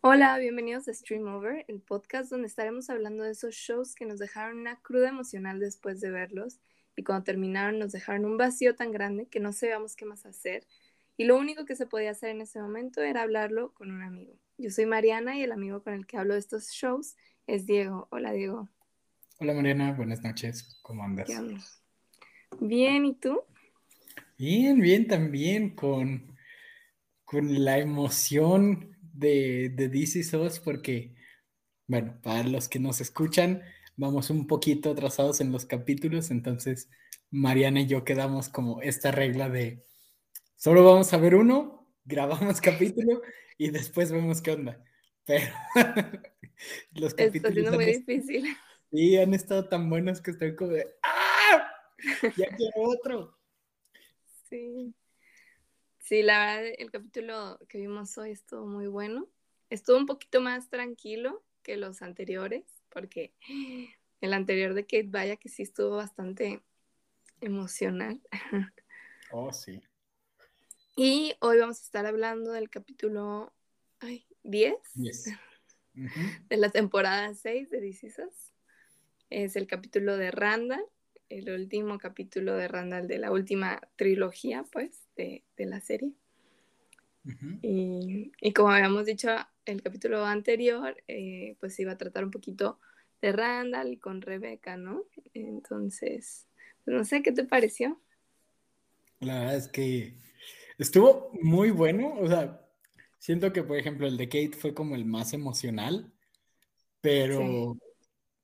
Hola, bienvenidos a Stream Over, el podcast donde estaremos hablando de esos shows que nos dejaron una cruda emocional después de verlos y cuando terminaron nos dejaron un vacío tan grande que no sabíamos qué más hacer y lo único que se podía hacer en ese momento era hablarlo con un amigo. Yo soy Mariana y el amigo con el que hablo de estos shows es Diego. Hola Diego. Hola Mariana, buenas noches, ¿cómo andas? Bien, ¿y tú? Bien, bien también, con, con la emoción de, de DC SOS, porque, bueno, para los que nos escuchan, vamos un poquito atrasados en los capítulos, entonces Mariana y yo quedamos como esta regla de solo vamos a ver uno, grabamos capítulo y después vemos qué onda. Pero los capítulos. Está siendo muy difícil. Sí, han estado tan buenos que estoy como de ¡Ah! Ya quiero otro. Sí. Sí, la verdad, el capítulo que vimos hoy estuvo muy bueno. Estuvo un poquito más tranquilo que los anteriores, porque el anterior de Kate vaya que sí estuvo bastante emocional. Oh, sí. Y hoy vamos a estar hablando del capítulo ay, 10 de la temporada 6 de DC Es el capítulo de Randall el último capítulo de Randall de la última trilogía, pues, de, la serie. y, como habíamos dicho el capítulo anterior, eh, pues iba a tratar un poquito de Randall y con Rebeca, ¿no? Entonces, no sé, ¿qué te pareció? La verdad es que estuvo muy bueno, o sea, siento que, por ejemplo, el de Kate fue como el más emocional, pero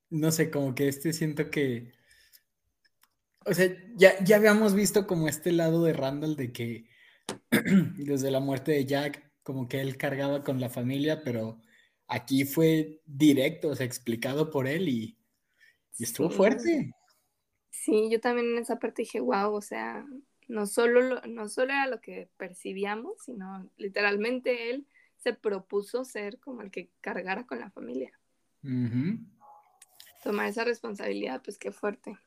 no sé, como que este siento que o sea, ya, ya habíamos visto como este lado de Randall de que desde la muerte de Jack, como que él cargaba con la familia, pero aquí fue directo, o sea, explicado por él y, estuvo fuerte. Sí, yo también en esa parte dije, wow, o sea, no solo, no solo era lo que percibíamos, sino literalmente él se propuso ser como el que cargara con la familia. Tomar esa responsabilidad, pues qué fuerte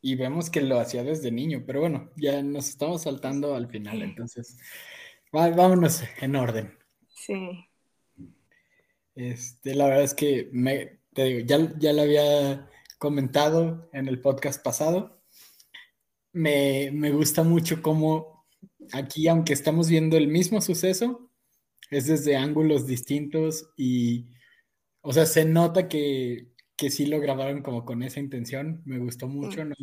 y, vemos que lo hacía desde niño, pero bueno, ya nos estamos saltando al final, entonces vámonos en orden. Sí. Este, la verdad es que me, te digo, ya, ya lo había comentado en el podcast pasado. Me, me gusta mucho cómo aquí, aunque estamos viendo el mismo suceso, es desde ángulos distintos y, o sea, se nota que que sí lo grabaron como con esa intención, me gustó mucho, no,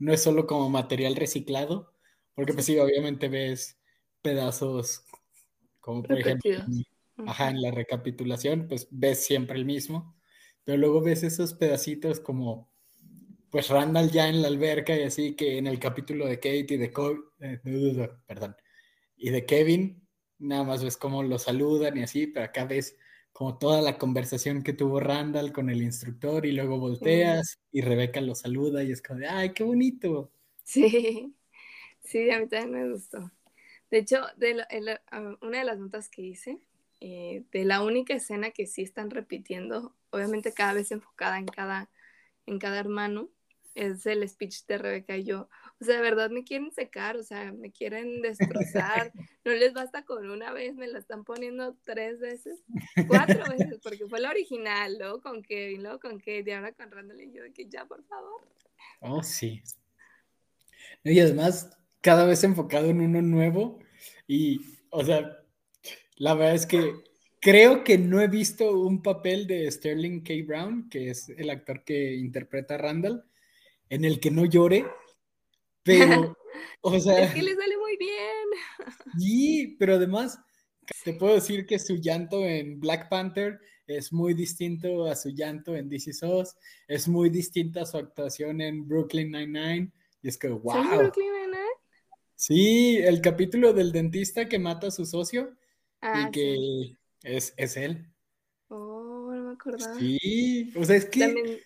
no es solo como material reciclado, porque pues sí, obviamente ves pedazos como por ejemplo, ajá, en la recapitulación, pues ves siempre el mismo, pero luego ves esos pedacitos como pues Randall ya en la alberca y así que en el capítulo de Kate y de, eh, perdón, y de Kevin, nada más ves cómo lo saludan y así, pero acá ves como toda la conversación que tuvo Randall con el instructor y luego volteas y Rebeca lo saluda y es como de, ay, qué bonito. Sí, sí, a mí también me gustó. De hecho, de ah, una de las notas que hice, eh, de la única escena que sí están repitiendo, obviamente cada vez enfocada en cada, en cada hermano, es el speech de Rebeca y yo. O sea, de verdad me quieren secar, o sea, me quieren destrozar. No les basta con una vez, me la están poniendo tres veces, cuatro veces, porque fue la original, luego con Kevin, luego con Kate y ahora con Randall y yo, de que ya, por favor. Oh, sí. Y además, cada vez enfocado en uno nuevo y, o sea, la verdad es que creo que no he visto un papel de Sterling K. Brown, que es el actor que interpreta a Randall, en el que no llore, pero, o sea... Es que le sale muy bien. Sí, pero además, te puedo decir que su llanto en Black Panther es muy distinto a su llanto en DC SOS, es muy distinto a su actuación en Brooklyn Nine-Nine, y es que, wow. Brooklyn Nine-Nine? Sí, el capítulo del dentista que mata a su socio y ah, que es, es él. Oh, no me acordaba. Sí, o sea, es que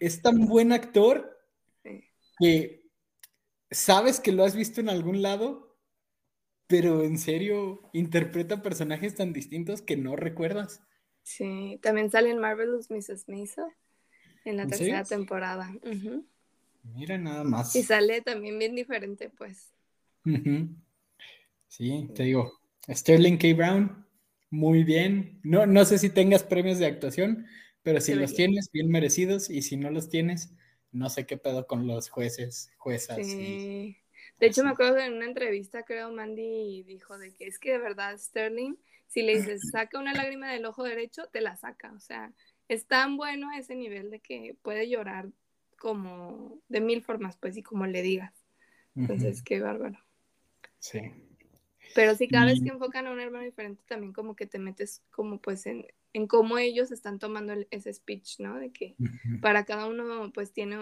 es, tan buen actor que sabes que lo has visto en algún lado, pero en serio interpreta personajes tan distintos que no recuerdas. Sí, también sale en Marvelous Mrs. Maisel en la tercera temporada. Mira nada más. Y sale también bien diferente, pues. Sí, te digo, Sterling K. Brown, muy bien. No, no sé si tengas premios de actuación, pero si los tienes, bien merecidos, y si no los tienes, no sé qué pedo con los jueces, juezas. Sí. de hecho, me acuerdo que en una entrevista, creo, Mandy dijo de que es que de verdad Sterling, si le dices saca una lágrima del ojo derecho, te la saca. O sea, es tan bueno a ese nivel de que puede llorar como de mil formas, pues, y como le digas. Entonces, qué bárbaro. Sí. Pero sí, cada vez que enfocan a un hermano diferente, también como que te metes como pues en, en cómo ellos están tomando ese speech, ¿no? De que para cada uno pues tiene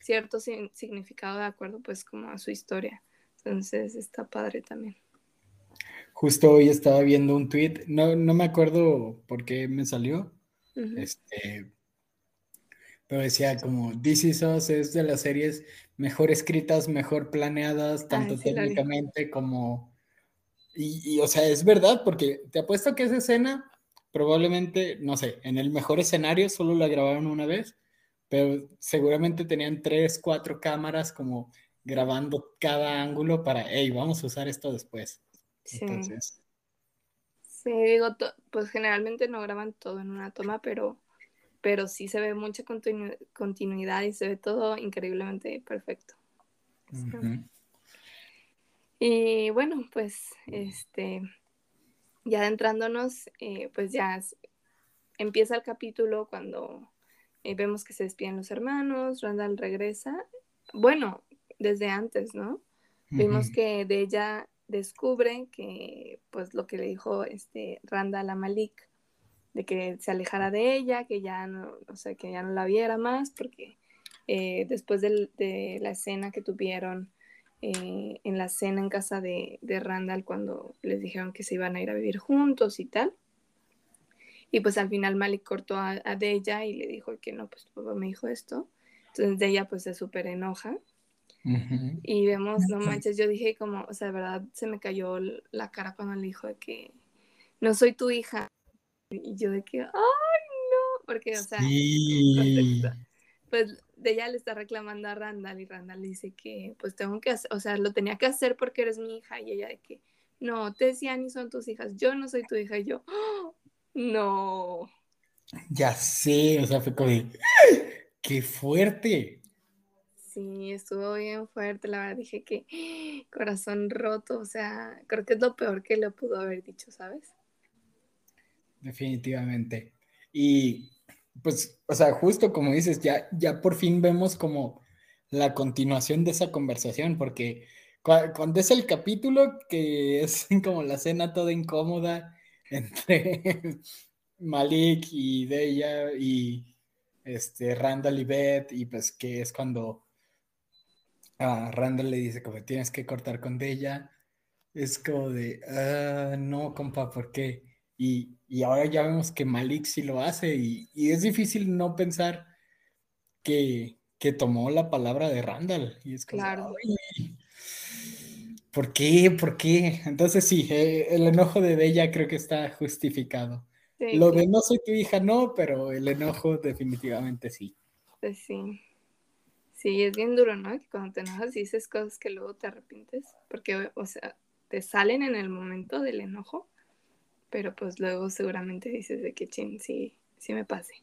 cierto significado de acuerdo pues como a su historia. Entonces está padre también. Justo hoy estaba viendo un tweet, no, no me acuerdo por qué me salió, este, pero decía como This Is Us es de las series mejor escritas, mejor planeadas, tanto técnicamente como... Y, y, o sea, es verdad, porque te apuesto que esa escena probablemente, no sé, en el mejor escenario solo la grabaron una vez, pero seguramente tenían tres, cuatro cámaras como grabando cada ángulo para, hey, vamos a usar esto después. Sí. Entonces. Sí, digo, pues generalmente no graban todo en una toma, pero, pero sí se ve mucha continuidad y se ve todo increíblemente perfecto. Y bueno, pues este, ya adentrándonos, eh, pues ya empieza el capítulo cuando eh, vemos que se despiden los hermanos, Randall regresa. Bueno, desde antes, ¿no? Vimos que de ella descubre que, pues, lo que le dijo este Randall a Malik, de que se alejara de ella, que ya no, o sea, que ya no la viera más, porque eh, después de la escena que tuvieron eh, en la cena en casa de, Randall cuando les dijeron que se iban a ir a vivir juntos y tal. Y pues al final Malik cortó a, a Deya y le dijo que no, pues tu papá me dijo esto. Entonces Deya pues se súper enoja. Y vemos, no manches, yo dije como, o sea, de verdad se me cayó la cara cuando le dijo de que no soy tu hija. Y yo de que, ay, no, porque, o sea, pues de ella le está reclamando a Randall y Randall dice que pues tengo que hacer, o sea, lo tenía que hacer porque eres mi hija y ella de que no, te decían y son tus hijas, yo no soy tu hija y yo, ¡Oh! no. Ya sé, o sea, fue como qué fuerte. Sí, estuvo bien fuerte, la verdad dije que corazón roto, o sea, creo que es lo peor que le pudo haber dicho, ¿sabes? Definitivamente. Y pues, o sea, justo como dices, ya, ya por fin vemos como la continuación de esa conversación, porque cuando es el capítulo que es como la cena toda incómoda entre Malik y Deya y este Randall y Beth, y pues que es cuando a Randall le dice como tienes que cortar con Deya, es como de, ah, no, compa, ¿por qué? Y, ahora ya vemos que Malik sí lo hace y, es difícil no pensar que, tomó la palabra de Randall. Y es como, claro. ¿Por qué? ¿Por qué? Entonces sí, eh, el enojo de Bella creo que está justificado. lo de no soy tu hija no, pero el enojo definitivamente sí. Pues sí. Sí, es bien duro, ¿no? Que cuando te enojas y dices cosas que luego te arrepientes, porque, o sea, te salen en el momento del enojo, pero pues luego seguramente dices de que chin, sí, sí me pase.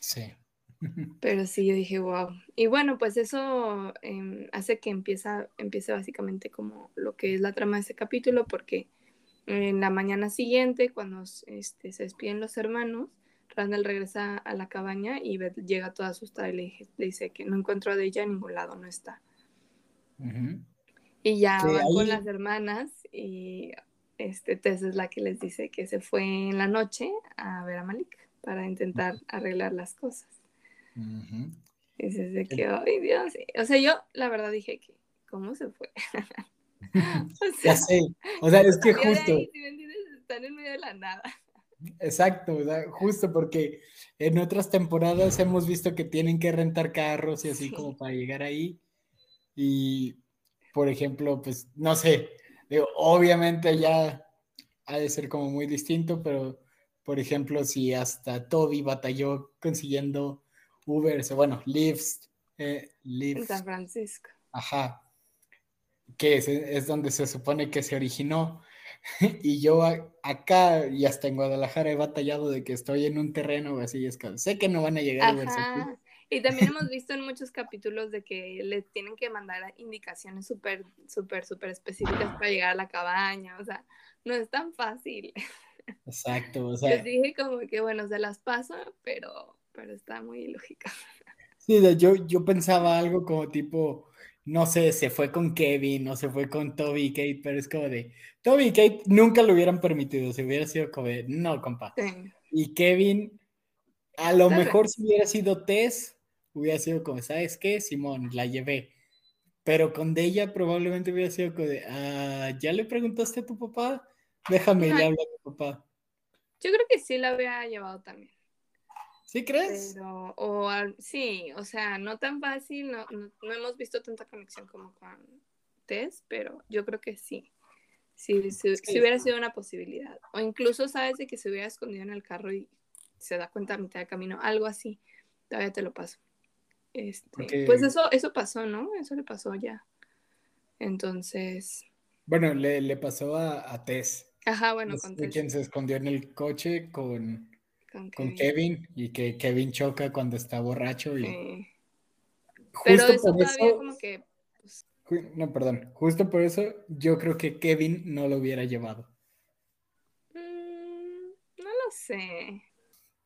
Sí. Pero sí, yo dije, wow. Y bueno, pues eso em, hace que empieza, empiece básicamente como lo que es la trama de este capítulo, porque en la mañana siguiente, cuando este, se despiden los hermanos, Randall regresa a la cabaña y Beth llega toda asustada y le, dice que no encuentro a ella en ningún lado, no está. Y ya van con las hermanas y este, Tess es la que les dice que se fue en la noche a ver a Malik para intentar arreglar las cosas. Y es de que, ay Dios, o sea, yo la verdad dije que, ¿cómo se fue? o sea, ya sé, o sea, es que justo... están en medio de la nada. Exacto, justo porque en otras temporadas hemos visto que tienen que rentar carros y así como para llegar ahí. Y, por ejemplo, pues, no sé, obviamente ya ha de ser como muy distinto, pero por ejemplo, si hasta Toby batalló consiguiendo Uber, o bueno, Lyft, eh, En San Francisco. Ajá. Que es, es, donde se supone que se originó. y yo acá y hasta en Guadalajara he batallado de que estoy en un terreno así, es que sé que no van a llegar a verse aquí. Y también hemos visto en muchos capítulos de que les tienen que mandar indicaciones súper, súper, súper específicas para llegar a la cabaña, o sea, no es tan fácil. Exacto, o sea. Les dije como que, bueno, se las paso, pero, pero está muy lógica. Sí, yo, yo pensaba algo como tipo, no sé, se fue con Kevin o se fue con Toby y Kate, pero es como de, Toby y Kate nunca lo hubieran permitido, se hubiera sido como de, no, compa. Y Kevin, a lo mejor si hubiera sido Tess, hubiera sido como, ¿sabes qué? Simón, la llevé. Pero con Deya probablemente hubiera sido como de, ah, ¿ya le preguntaste a tu papá? Déjame, le hablo a tu papá. Yo creo que sí la había llevado también. ¿Sí crees? Pero, o, sí, o sea, no tan fácil, no, no, hemos visto tanta conexión como con Tess, pero yo creo que sí. Sí, si, hubiera sido una posibilidad. O incluso, ¿sabes? De que se hubiera escondido en el carro y se da cuenta a mitad de camino, algo así. Todavía te lo paso. Este, Pues eso, eso pasó, ¿no? Eso le pasó ya. Entonces. Bueno, le, le pasó a, a Tess. Ajá, bueno, con Tess. quien se escondió en el coche con, con Kevin. y que Kevin choca cuando está borracho. Y... Pero eso todavía como que. Pues no, perdón. Justo por eso yo creo que Kevin no lo hubiera llevado. Mm, no lo sé.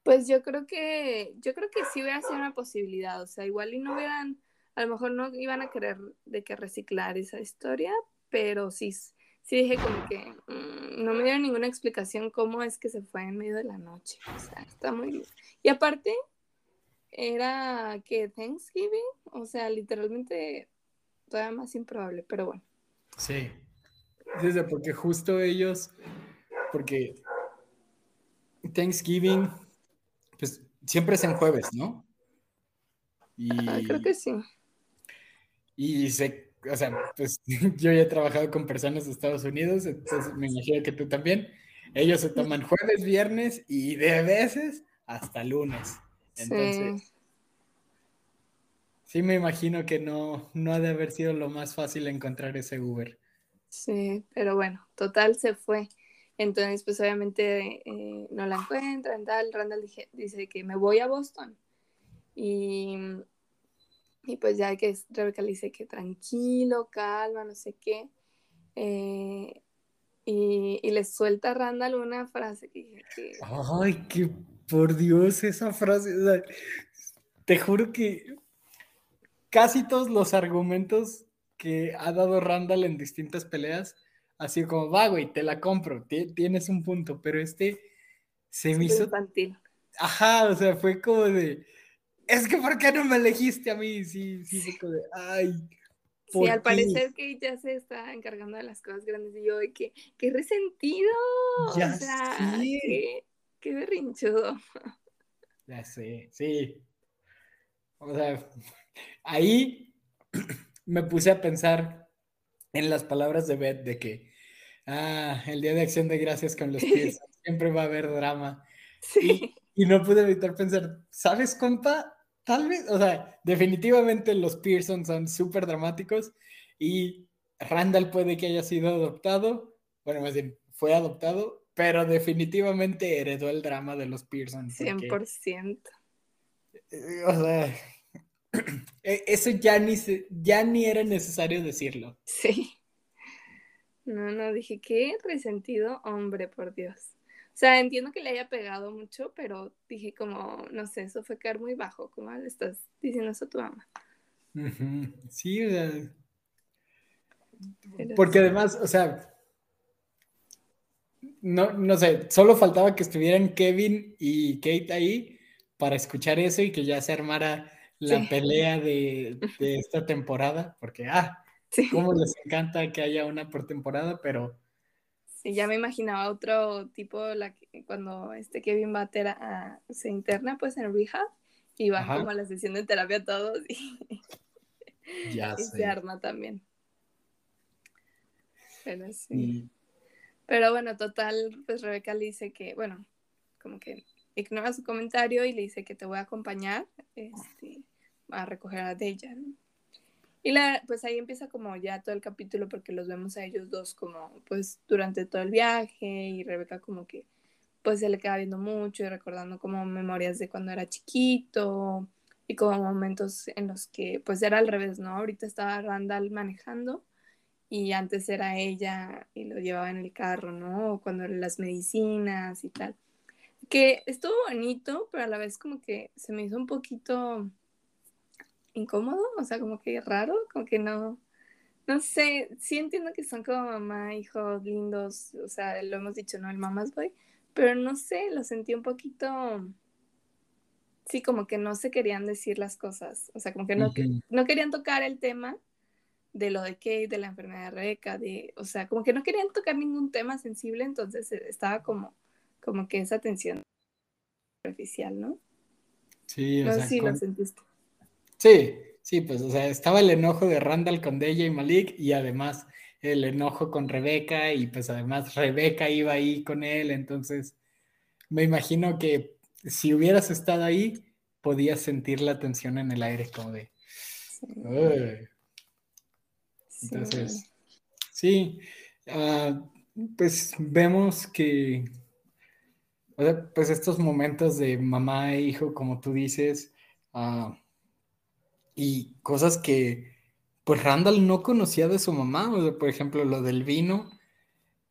Pues yo creo que, yo creo que sí hubiera sido una posibilidad, o sea, igual y no hubieran, a lo mejor no iban a querer de que reciclar esa historia, pero sí, sí dije como que mm, no me dieron ninguna explicación cómo es que se fue en medio de la noche, o sea, está muy bien. Y aparte, era que Thanksgiving, o sea, literalmente todavía más improbable, pero bueno. Sí, desde porque justo ellos, porque Thanksgiving pues siempre es en jueves, ¿no? Y, creo que sí. Y sé, o sea, pues yo ya he trabajado con personas de Estados Unidos, entonces me imagino que tú también. Ellos se toman jueves, viernes y de veces hasta lunes. Entonces, sí, sí me imagino que no, no ha de haber sido lo más fácil encontrar ese Uber. Sí, pero bueno, total se fue. Entonces, pues obviamente eh, no la encuentran, tal. Randall dice que me voy a Boston. Y, pues ya que Rebeca le dice que tranquilo, calma, no sé qué. Eh, y, y, le suelta a Randall una frase que, que... Ay, que por Dios, esa frase. te juro que casi todos los argumentos que ha dado Randall en distintas peleas así como, va, güey, te la compro, tienes un punto, pero este se me hizo... Infantil. Ajá, o sea, fue como de, es que ¿por qué no me elegiste a mí? Sí, sí, fue como de, ay. Sí, al parecer que ya se está encargando de las cosas grandes y yo, de que, qué resentido. Ya o sea, qué, qué berrinchudo. Ya sé, sí. O sea, ahí me puse a pensar en las palabras de Beth de que Ah, el Día de Acción de Gracias con los pies. Siempre va a haber drama. Sí. Y, no pude evitar pensar, ¿sabes, compa? Tal vez, o sea, definitivamente los Pearson son súper dramáticos y Randall puede que haya sido adoptado, bueno, más bien, fue adoptado, pero definitivamente heredó el drama de los Pearson. 100%. Eh, o sea, e, eso ya ni, ya ni era necesario decirlo. Sí. No, no, dije, qué resentido hombre, por Dios. O sea, entiendo que le haya pegado mucho, pero dije como, no sé, eso fue caer muy bajo, como le estás diciendo eso a tu mamá. Sí, o sea, porque además, o sea, no, no sé, solo faltaba que estuvieran Kevin y Kate ahí para escuchar eso y que ya se armara la pelea de, de, esta temporada, porque, ah, Sí. Cómo les encanta que haya una por temporada, pero... Sí, ya me imaginaba otro tipo, la, cuando este Kevin va a, se interna pues en rehab y va como a la sesión de terapia todos y, ya se arma también. Pero sí. Pero bueno, total, pues Rebeca le dice que, bueno, como que ignora su comentario y le dice que te voy a acompañar este, a recoger a Deja, ¿no? Y la, pues ahí empieza como ya todo el capítulo porque los vemos a ellos dos como pues durante todo el viaje y Rebeca como que pues se le queda viendo mucho y recordando como memorias de cuando era chiquito y como momentos en los que pues era al revés, ¿no? Ahorita estaba Randall manejando y antes era ella y lo llevaba en el carro, ¿no? O cuando las medicinas y tal. Que estuvo bonito, pero a la vez como que se me hizo un poquito incómodo, o sea, como que raro, como que no, no sé, sí entiendo que son como mamá, hijos lindos, o sea, lo hemos dicho, ¿no? El mamás boy, pero no sé, lo sentí un poquito, sí, como que no se querían decir las cosas, o sea, como que no, no querían tocar el tema de lo de Kate, de la enfermedad de Rebeca, de, o sea, como que no querían tocar ningún tema sensible, entonces eh, estaba como, como que esa tensión superficial, ¿no? Sí, o no sé si lo sentiste. Sí, sí, pues, o sea, estaba el enojo de Randall con Deja y Malik y además el enojo con Rebeca y pues además Rebeca iba ahí con él, entonces me imagino que si hubieras estado ahí, podías sentir la tensión en el aire como de... Entonces, sí, ah, pues vemos que, o sea, pues estos momentos de mamá e hijo, como tú dices, uh, y cosas que pues Randall no conocía de su mamá, o sea, por ejemplo, lo del vino.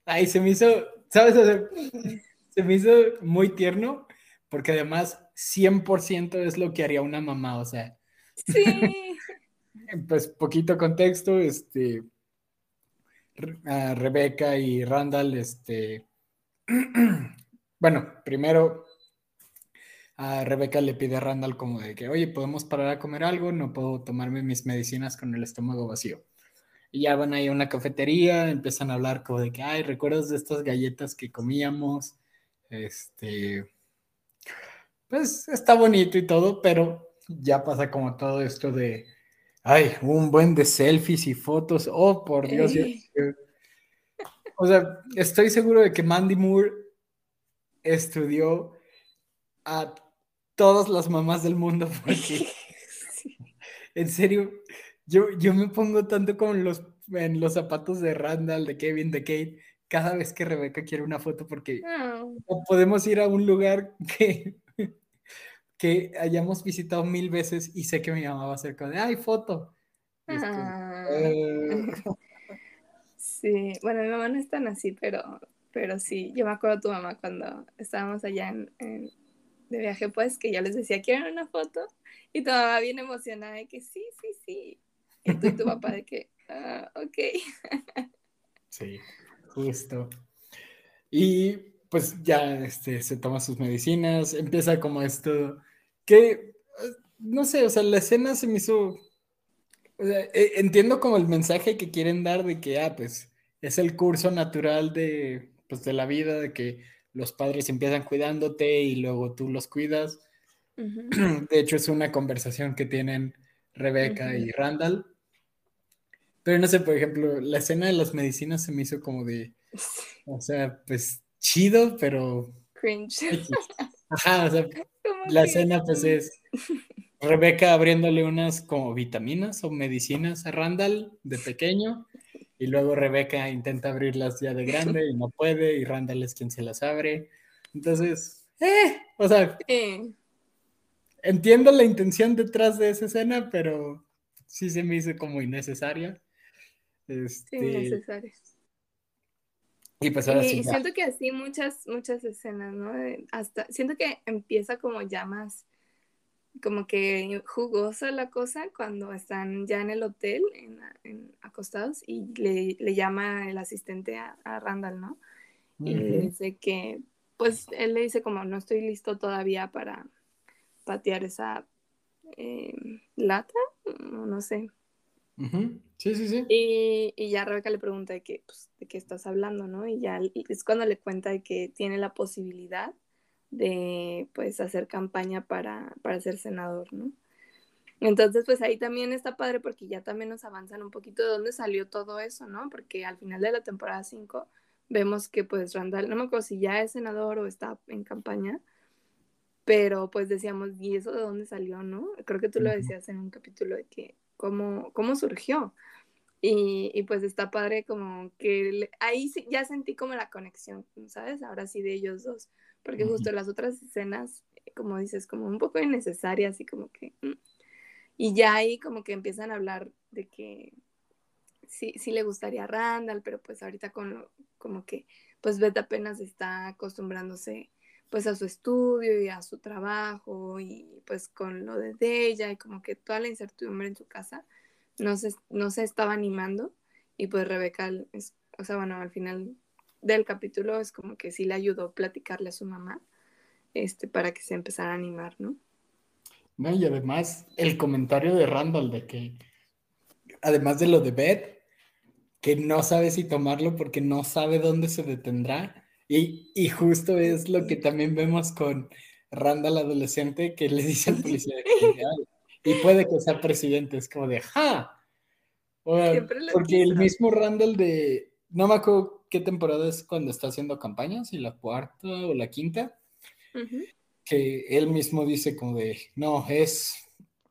Ay, se me hizo, ¿sabes? se me hizo muy tierno, porque además 100% es lo que haría una mamá, o sea. Sí. pues poquito contexto, este, Rebeca y Randall, este, bueno, primero a Rebeca le pide a Randall como de que, oye, ¿podemos parar a comer algo? No puedo tomarme mis medicinas con el estómago vacío. Y ya van ahí a una cafetería, empiezan a hablar como de que, ay, ¿recuerdas de estas galletas que comíamos? Este, pues está bonito y todo, pero ya pasa como todo esto de, ay, un buen de selfies y fotos, oh, por Dios. O sea, estoy seguro de que Mandy Moore estudió a todas las mamás del mundo porque en serio, yo, yo me pongo tanto como en los, en los zapatos de Randall, de Kevin, de Kate, cada vez que Rebeca quiere una foto porque ah. podemos ir a un lugar que, que hayamos visitado mil veces y sé que mi mamá va a ser como de, ay, foto. Ah. Eh. Sí, bueno, mi mamá no es tan así, pero, pero sí, yo me acuerdo de tu mamá cuando estábamos allá en de viaje, pues, que yo les decía, ¿quieren una foto? Y tu mamá bien emocionada de que sí, sí, sí. Y tú y tu papá de que, ah, ok. Sí, justo. Y pues ya este, se toma sus medicinas, empieza como esto, que, no sé, o sea, la escena se me hizo, o sea, e, entiendo como el mensaje que quieren dar de que, ah, pues, es el curso natural de, pues, de la vida, de que los padres empiezan cuidándote y luego tú los cuidas. De hecho, es una conversación que tienen Rebeca y Randall. Pero no sé, por ejemplo, la escena de las medicinas se me hizo como de, o sea, pues chido, pero... Cringe. Ajá, o sea, la escena pues es Rebeca abriéndole unas como vitaminas o medicinas a Randall de pequeño y luego Rebeca intenta abrirlas ya de grande y no puede, y Randall es quien se las abre. Entonces, eh, o sea, entiendo la intención detrás de esa escena, pero sí se me hizo como innecesaria. Este... Innecesaria. Y pues ahora sí. Y siento que así muchas, muchas escenas, ¿no? Hasta, siento que empieza como ya más como que jugosa la cosa cuando están ya en el hotel, en, acostados, y le, le, llama el asistente a, Randall, ¿no? Y le dice que, pues él le dice como, no estoy listo todavía para patear esa eh, lata, no sé. Sí, sí, sí. Y, y, ya Rebeca le pregunta de, que, pues, de qué estás hablando, ¿no? Y ya es cuando le cuenta de que tiene la posibilidad de pues hacer campaña para, para ser senador, ¿no? Entonces, pues ahí también está padre porque ya también nos avanzan un poquito de dónde salió todo eso, ¿no? Porque al final de la temporada 5 vemos que pues Randall, no me acuerdo si ya es senador o está en campaña, pero pues decíamos, ¿y eso de dónde salió, no? Creo que tú lo decías en un capítulo de que cómo, cómo surgió. Y, pues está padre como que ahí ya sentí como la conexión, ¿sabes? Ahora sí de ellos dos, porque justo las otras escenas, como dices, como un poco innecesarias y como que... Mm, y ya ahí como que empiezan a hablar de que sí, sí le gustaría a Randall, pero pues ahorita con como que pues Beth apenas está acostumbrándose pues a su estudio y a su trabajo y pues con lo de ella y como que toda la incertidumbre en su casa no se, no se estaba animando y pues Rebeca, es, o sea, bueno, al final del capítulo es como que sí le ayudó a platicarle a su mamá este, para que se empezara a animar, ¿no? No, y además el comentario de Randall de que, además de lo de Beth, que no sabe si tomarlo porque no sabe dónde se detendrá. Y, y justo es lo que también vemos con Randall adolescente que le dice al policía y puede que sea presidente, es como de ¡ja! porque el mismo Randall de, no me acuerdo qué temporada es cuando está haciendo campañas, si la cuarta o la quinta, que él mismo dice como de, no, es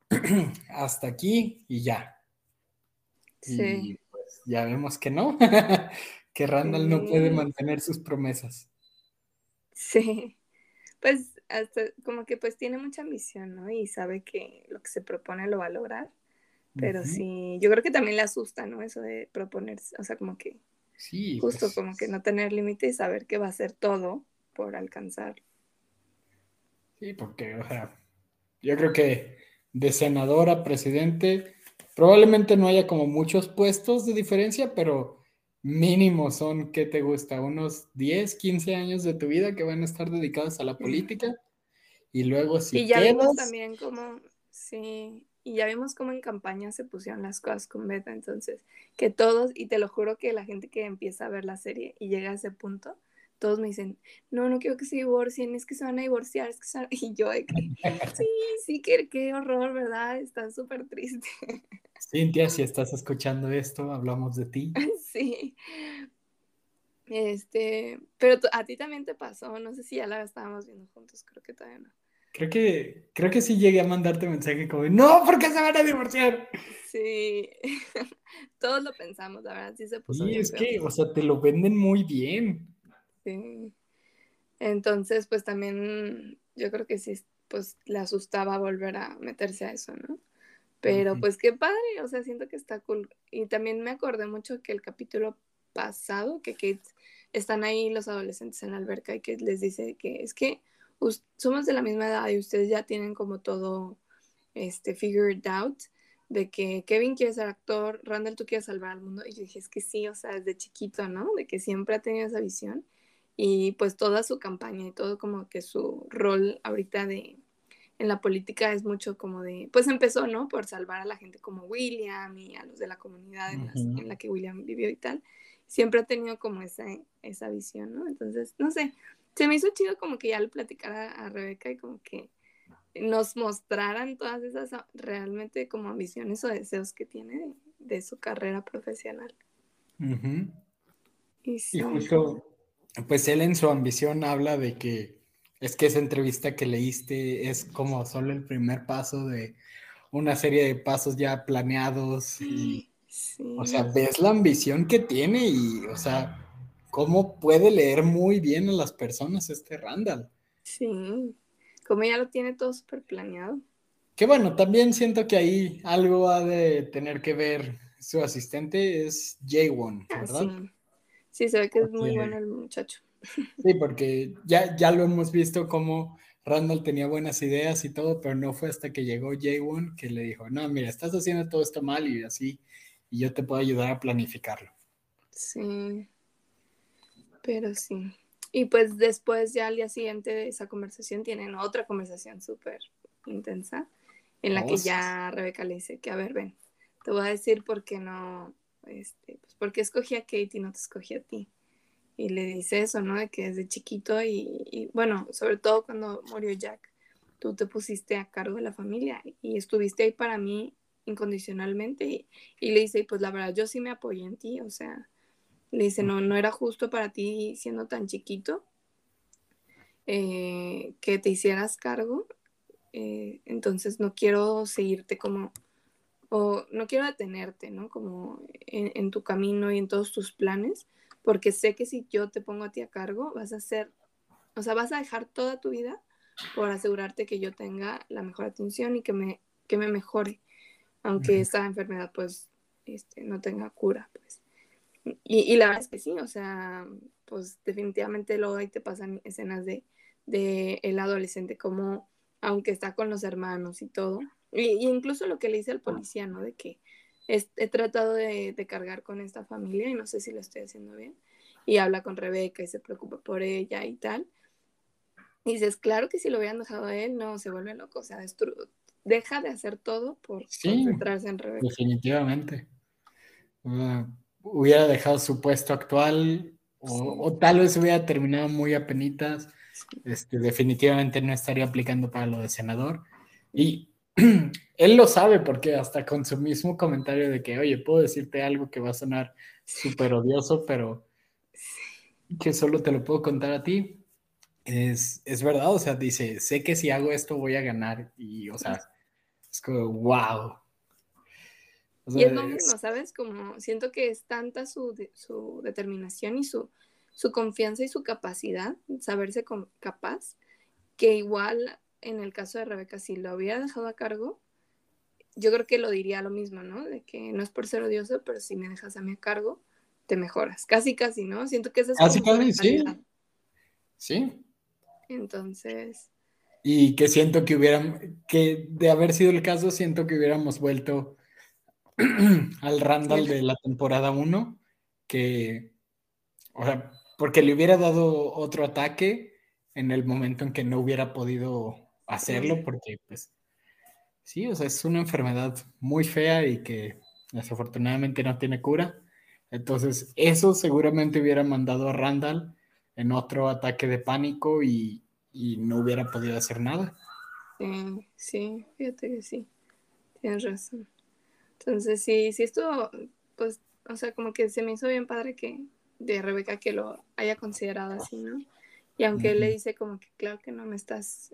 hasta aquí y ya. Sí ya vemos que no, que Randall no puede mantener sus promesas. Sí, pues hasta como que pues tiene mucha ambición, ¿no? Y sabe que lo que se propone lo va a lograr. Pero sí, yo creo que también le asusta, ¿no? Eso de proponerse, o sea, como que sí, justo pues como que no tener límite y saber que va a hacer todo por alcanzar. Sí, porque, o sea, yo creo que de senador a presidente Probablemente no haya como muchos puestos de diferencia, pero mínimo son, ¿qué te gusta? Unos 10, 15 años de tu vida que van a estar dedicados a la política. Y luego si Y ya vimos también como, sí, y ya vimos cómo en campaña se pusieron las cosas con Beta, entonces, que todos, y te lo juro que la gente que empieza a ver la serie y llega a ese punto, todos me dicen, no, no quiero que se divorcien, es que se van a divorciar, es que se Y yo, sí, sí, qué, qué horror, ¿verdad? Está súper triste. Cintia, si estás escuchando esto, hablamos de ti. Sí. Este, pero a ti también te pasó, no sé si ya la estábamos viendo juntos, creo que todavía no. Creo que, creo que sí llegué a mandarte mensaje como, no, porque se van a divorciar. Sí, todos lo pensamos, la verdad, sí se puso. Sí, es que, o sea, te lo venden muy bien. Sí. Entonces, pues también yo creo que sí, pues le asustaba volver a meterse a eso, ¿no? Pero pues qué padre, o sea, siento que está cool. Y también me acordé mucho que el capítulo pasado, que Kate, están ahí los adolescentes en la alberca y que les dice que es que somos de la misma edad y ustedes ya tienen como todo este figured out de que Kevin quiere ser actor, Randall tú quieres salvar al mundo y yo dije es que sí, o sea, desde chiquito, ¿no? De que siempre ha tenido esa visión y pues toda su campaña y todo como que su rol ahorita de en la política es mucho como de, pues empezó, ¿no? Por salvar a la gente como William y a los de la comunidad en, la que William vivió y tal. Siempre ha tenido como esa, esa visión, ¿no? Entonces, no sé, se me hizo chido como que ya le platicara a Rebeca y como que nos mostraran todas esas realmente como ambiciones o deseos que tiene de, su carrera profesional. y, sí. y justo pues él en su ambición habla de que es que esa entrevista que leíste es como solo el primer paso de una serie de pasos ya planeados. Y, O sea, ves la ambición que tiene y, o sea, cómo puede leer muy bien a las personas este Randall. Sí, como ya lo tiene todo súper planeado. Que bueno, también siento que ahí algo ha de tener que ver su asistente, es J1, ah, ¿verdad? Sí, se ve que es muy bueno el muchacho. Sí, porque ya, ya lo hemos visto como Randall tenía buenas ideas y todo, pero no fue hasta que llegó Jay-Won que le dijo, no, mira, estás haciendo todo esto mal y así, y yo te puedo ayudar a planificarlo. Sí, pero sí. Y pues después, ya al día siguiente de esa conversación, tienen otra conversación súper intensa, en la que ya Rebeca le dice que, a ver, ven, te voy a decir por qué no, este, pues porque escogí a Kate y no te escogí a ti. Y le dice eso, ¿no? De que desde chiquito y, bueno, sobre todo cuando murió Jack, tú te pusiste a cargo de la familia y estuviste ahí para mí incondicionalmente. Y, le dice, pues la verdad, yo sí me apoyé en ti, o sea, le dice, no, no era justo para ti siendo tan chiquito eh, que te hicieras cargo. Eh, entonces no quiero seguirte como o no quiero detenerte, ¿no? Como en, tu camino y en todos tus planes, porque sé que si yo te pongo a ti a cargo, vas a hacer, o sea, vas a dejar toda tu vida por asegurarte que yo tenga la mejor atención y que me, que me mejore, aunque esta enfermedad pues este, no tenga cura, pues. Y, la verdad es que sí, o sea, pues definitivamente luego ahí te pasan escenas de, de el adolescente como, aunque está con los hermanos y todo, y, incluso lo que le dice al policía, ¿no? De que he tratado de, cargar con esta familia y no sé si lo estoy haciendo bien. Y habla con Rebeca y se preocupa por ella y tal. Y dices, claro que si lo hubieran dejado a él, no, se vuelve loco, o sea, deja de hacer todo por concentrarse en Rebeca. Definitivamente. Hubiera dejado su puesto actual o, tal vez hubiera terminado muy apenitas. Este, definitivamente no estaría aplicando para lo de senador. Y él lo sabe porque hasta con su mismo comentario de que, oye, puedo decirte algo que va a sonar súper odioso, pero que solo te lo puedo contar a ti. Es, es, verdad, o sea, dice, sé que si hago esto voy a ganar y, o sea, es como, wow. Y es lo mismo, ¿sabes? Como siento que es tanta su, su determinación y su, su confianza y su capacidad, saberse capaz, que igual en el caso de Rebeca, si lo hubiera dejado a cargo, yo creo que lo diría lo mismo, ¿no? De que no es por ser odioso, pero si me dejas a mí a cargo, te mejoras. Casi, casi, ¿no? Siento que esa es casi, casi, sí. Sí. Entonces. Y que siento que hubieran, que de haber sido el caso, siento que hubiéramos vuelto al Randall de la temporada 1, que, o sea, porque le hubiera dado otro ataque en el momento en que no hubiera podido hacerlo porque pues sí, o sea, es una enfermedad muy fea y que desafortunadamente no tiene cura. Entonces, eso seguramente hubiera mandado a Randall en otro ataque de pánico y, no hubiera podido hacer nada. Sí, sí, fíjate que sí, tienes razón. Entonces, sí, sí esto, pues, o sea, como que se me hizo bien padre que de Rebeca que lo haya considerado así, ¿no? Y aunque él le dice como que, claro que no me estás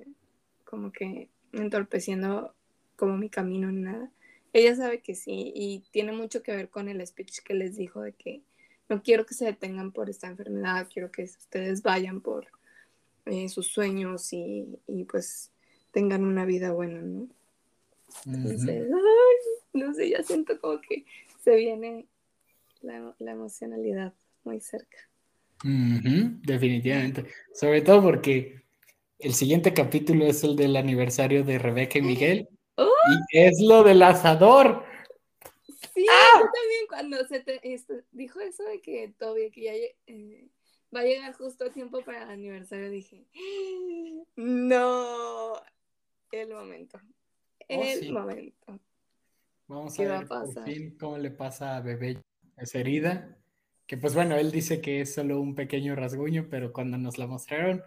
como que entorpeciendo como mi camino ni nada. Ella sabe que sí y tiene mucho que ver con el speech que les dijo de que no quiero que se detengan por esta enfermedad, quiero que ustedes vayan por eh, sus sueños y, pues tengan una vida buena, ¿no? Entonces, no sé, ya siento como que se viene la, la emocionalidad muy cerca. definitivamente. Sobre todo porque el siguiente capítulo es el del aniversario de Rebeca y Miguel. ¡Oh! Y es lo del asador. Sí, ¡Ah! yo también cuando se te, dijo eso de que Toby, que ya eh, va a llegar justo a tiempo para el aniversario, dije, no, el momento, oh, el momento. Vamos a ver por fin cómo le pasa a Bebé esa herida. Que pues bueno, él dice que es solo un pequeño rasguño, pero cuando nos la mostraron,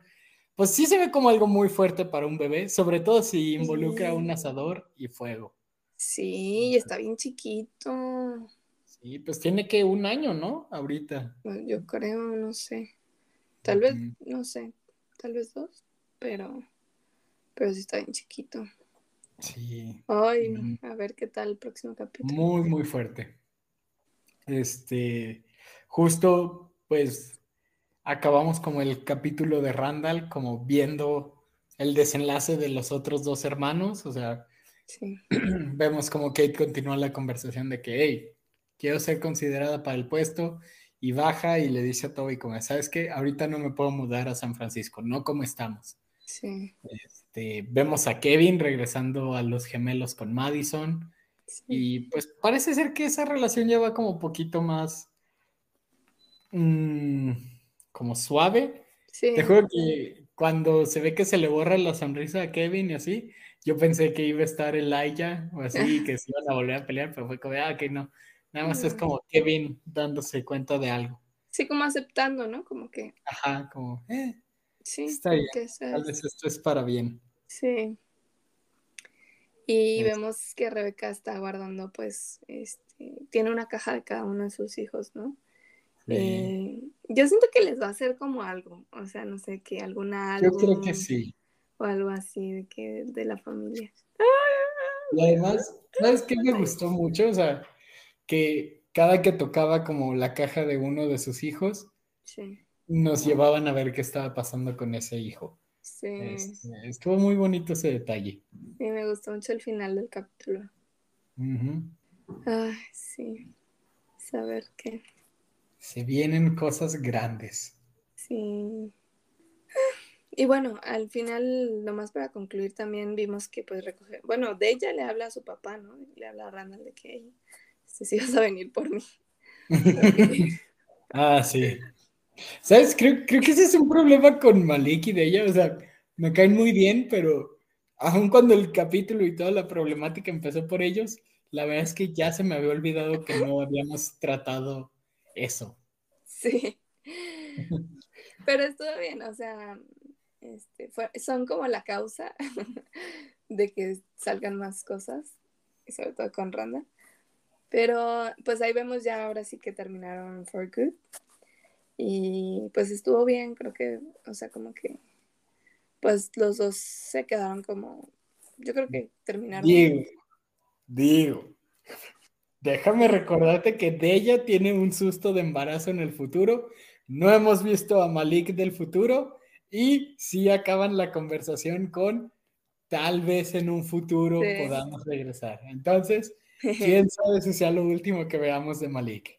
pues sí se ve como algo muy fuerte para un bebé, sobre todo si involucra un asador y fuego. Sí, está bien chiquito. Sí, pues tiene que un año, ¿no? Ahorita. Yo creo, no sé. Tal vez, no sé, tal vez dos, pero, pero sí está bien chiquito. Sí. Ay, mm. a ver qué tal el próximo capítulo. Muy, muy fuerte. Este, justo, pues acabamos como el capítulo de Randall, como viendo el desenlace de los otros dos hermanos, o sea, vemos como Kate continúa la conversación de que, hey, quiero ser considerada para el puesto, y baja y le dice a Toby como, ¿sabes qué? Ahorita no me puedo mudar a San Francisco, no como estamos. Sí. Este, vemos a Kevin regresando a los gemelos con Madison, y pues parece ser que esa relación ya va como un poquito más... Mmm, como suave. Te juro que cuando se ve que se le borra la sonrisa a Kevin y así, yo pensé que iba a estar Elijah o así, que se iban a volver a pelear, pero fue como, ah, que no. Nada más es como Kevin dándose cuenta de algo. Sí, como aceptando, ¿no? Como que. Ajá, como, eh. Sí, está bien. Tal vez esto es para bien. Sí. Y vemos que Rebeca está guardando, pues, este, tiene una caja de cada uno de sus hijos, ¿no? Eh, yo siento que les va a hacer como algo, o sea, no sé, que alguna Yo creo que sí. O algo así de que de la familia. Y además, ¿sabes qué me gustó mucho? O sea, que cada que tocaba como la caja de uno de sus hijos, nos llevaban a ver qué estaba pasando con ese hijo. Sí. Este, estuvo muy bonito ese detalle. Sí, me gustó mucho el final del capítulo. Ay, sí. Saber qué. Se vienen cosas grandes. Sí. Y bueno, al final, nomás para concluir, también vimos que pues recoger, bueno, de ella le habla a su papá, ¿no? Le habla a Randall de que si sí vas a venir por mí. ah, sí. ¿Sabes? Creo, creo que ese es un problema con Malik y de ella, o sea, me caen muy bien, pero aun cuando el capítulo y toda la problemática empezó por ellos, la verdad es que ya se me había olvidado que no habíamos tratado eso. Sí. Pero estuvo bien, o sea, este, son como la causa de que salgan más cosas, sobre todo con Randa. Pero pues ahí vemos ya ahora sí que terminaron For Good. Y pues estuvo bien, creo que, o sea, como que, pues los dos se quedaron como, yo creo que terminaron. Digo, digo, déjame recordarte que Deya tiene un susto de embarazo en el futuro. No hemos visto a Malik del futuro y sí acaban la conversación con tal vez en un futuro podamos regresar. Entonces, quién sabe si sea lo último que veamos de Malik.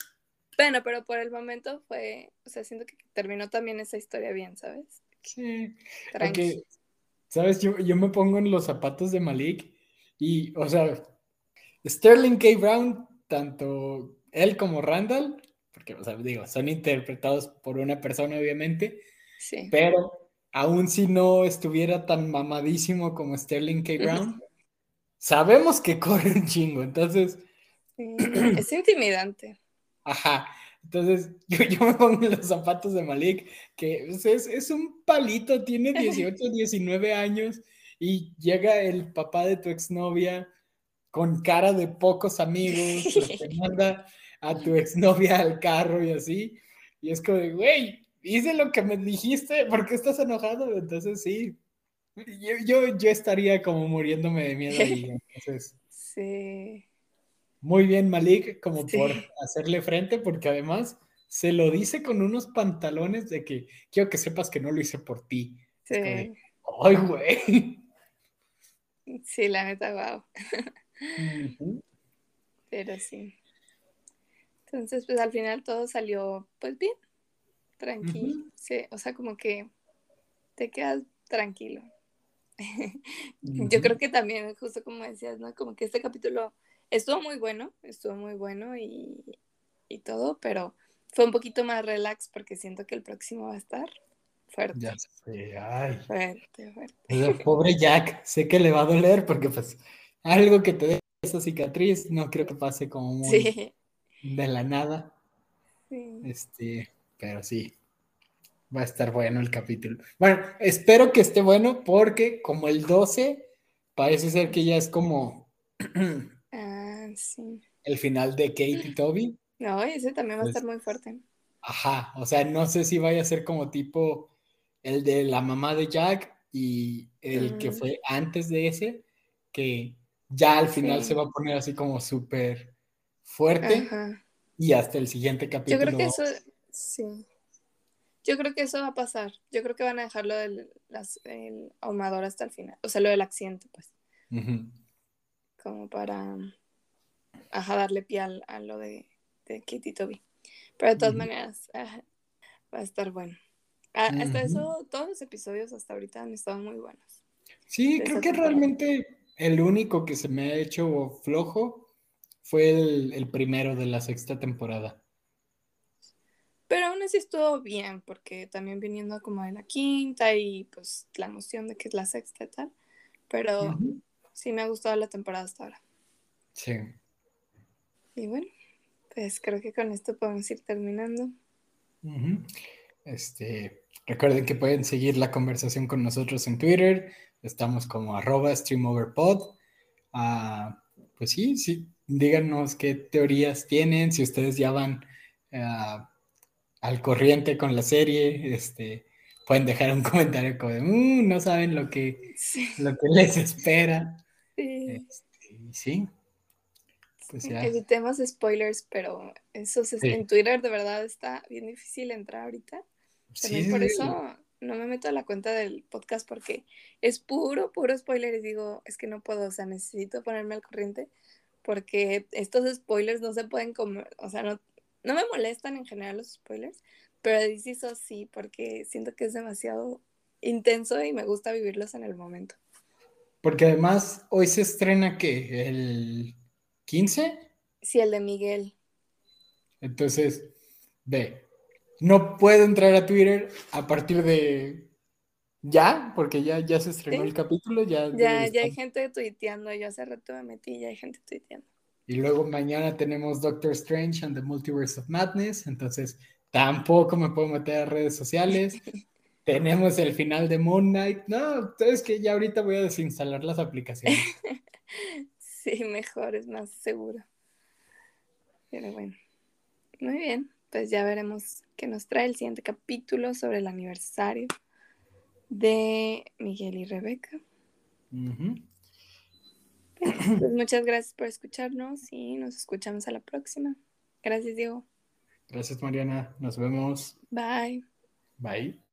Bueno, pero por el momento fue, o sea, siento que terminó también esa historia bien, ¿sabes? Sí. Porque, ¿sabes? Yo, yo me pongo en los zapatos de Malik y, o sea, Sterling K. Brown, tanto él como Randall, porque, o sea, digo, son interpretados por una persona, obviamente, sí. pero aún si no estuviera tan mamadísimo como Sterling K. Brown, sabemos que corre un chingo, entonces... es intimidante. Ajá. Entonces, yo, me pongo en los zapatos de Malik, que es, es, un palito, tiene 18, 19 años y llega el papá de tu exnovia con cara de pocos amigos, te manda a tu exnovia al carro y así. Y es como de, güey, hice lo que me dijiste, ¿por qué estás enojado? Entonces sí, yo, yo, yo estaría como muriéndome de miedo ahí. Entonces, sí. Muy bien, Malik, como por hacerle frente, porque además se lo dice con unos pantalones de que quiero que sepas que no lo hice por ti. Sí. Ay, güey. Sí, la neta, wow. Pero sí. Entonces, pues al final todo salió, pues bien, tranquilo. Sí, o sea, como que te quedas tranquilo. Yo creo que también, justo como decías, ¿no? Como que este capítulo estuvo muy bueno, estuvo muy bueno y, todo, pero fue un poquito más relax porque siento que el próximo va a estar fuerte. Ya sé, ay. Fuerte, fuerte. El pobre Jack, sé que le va a doler porque pues algo que te dé esa cicatriz no creo que pase como muy de la nada. Sí. Este, pero sí, va a estar bueno el capítulo. Bueno, espero que esté bueno porque como el 12 parece ser que ya es como el final de Kate y Toby. No, ese también va a estar muy fuerte. Ajá, o sea, no sé si vaya a ser como tipo el de la mamá de Jack y el que fue antes de ese, que ya al final se va a poner así como súper fuerte y hasta el siguiente capítulo. Yo creo que eso, sí. Yo creo que eso va a pasar. Yo creo que van a dejarlo del ahumador hasta el final. O sea, lo del accidente, pues. Como para ajá, darle pie a, lo de, de Kitty Toby. Pero de todas maneras, va a estar bueno. Hasta eso, todos los episodios hasta ahorita han estado muy buenos. Sí, creo que realmente el único que se me ha hecho flojo fue el, primero de la sexta temporada. Pero aún así estuvo bien, porque también viniendo como de la quinta y pues la emoción de que es la sexta y tal. Pero sí me ha gustado la temporada hasta ahora. Sí. Y bueno, pues creo que con esto podemos ir terminando. Este, recuerden que pueden seguir la conversación con nosotros en Twitter. Estamos como arroba streamoverpod. Ah, pues sí, sí, díganos qué teorías tienen, si ustedes ya van ah, al corriente con la serie, este, pueden dejar un comentario como de, mm, no saben lo que, lo que les espera. Sí. Este, sí. Pues ya. Evitemos spoilers, pero eso en Twitter de verdad está bien difícil entrar ahorita. También por eso no me meto a la cuenta del podcast porque es puro, puro spoiler y digo, es que no puedo, o sea, necesito ponerme al corriente porque estos spoilers no se pueden comer, o sea, no, no me molestan en general los spoilers, pero DC sí, porque siento que es demasiado intenso y me gusta vivirlos en el momento. Porque además hoy se estrena que el 15. Sí, el de Miguel. Entonces, ve, no puedo entrar a Twitter a partir de ya, porque ya, ya se estrenó el capítulo. Ya, ya, ya hay gente tuiteando. Yo hace rato me metí ya hay gente tuiteando. Y luego mañana tenemos Doctor Strange and the Multiverse of Madness. Entonces tampoco me puedo meter a redes sociales. tenemos el final de Moon Knight. No, es que ya ahorita voy a desinstalar las aplicaciones. sí, mejor, es más seguro. Pero bueno, muy bien pues ya veremos qué nos trae el siguiente capítulo sobre el aniversario de Miguel y Rebeca. Pues muchas gracias por escucharnos y nos escuchamos a la próxima. Gracias, Diego. Gracias, Mariana. Nos vemos. Bye. Bye.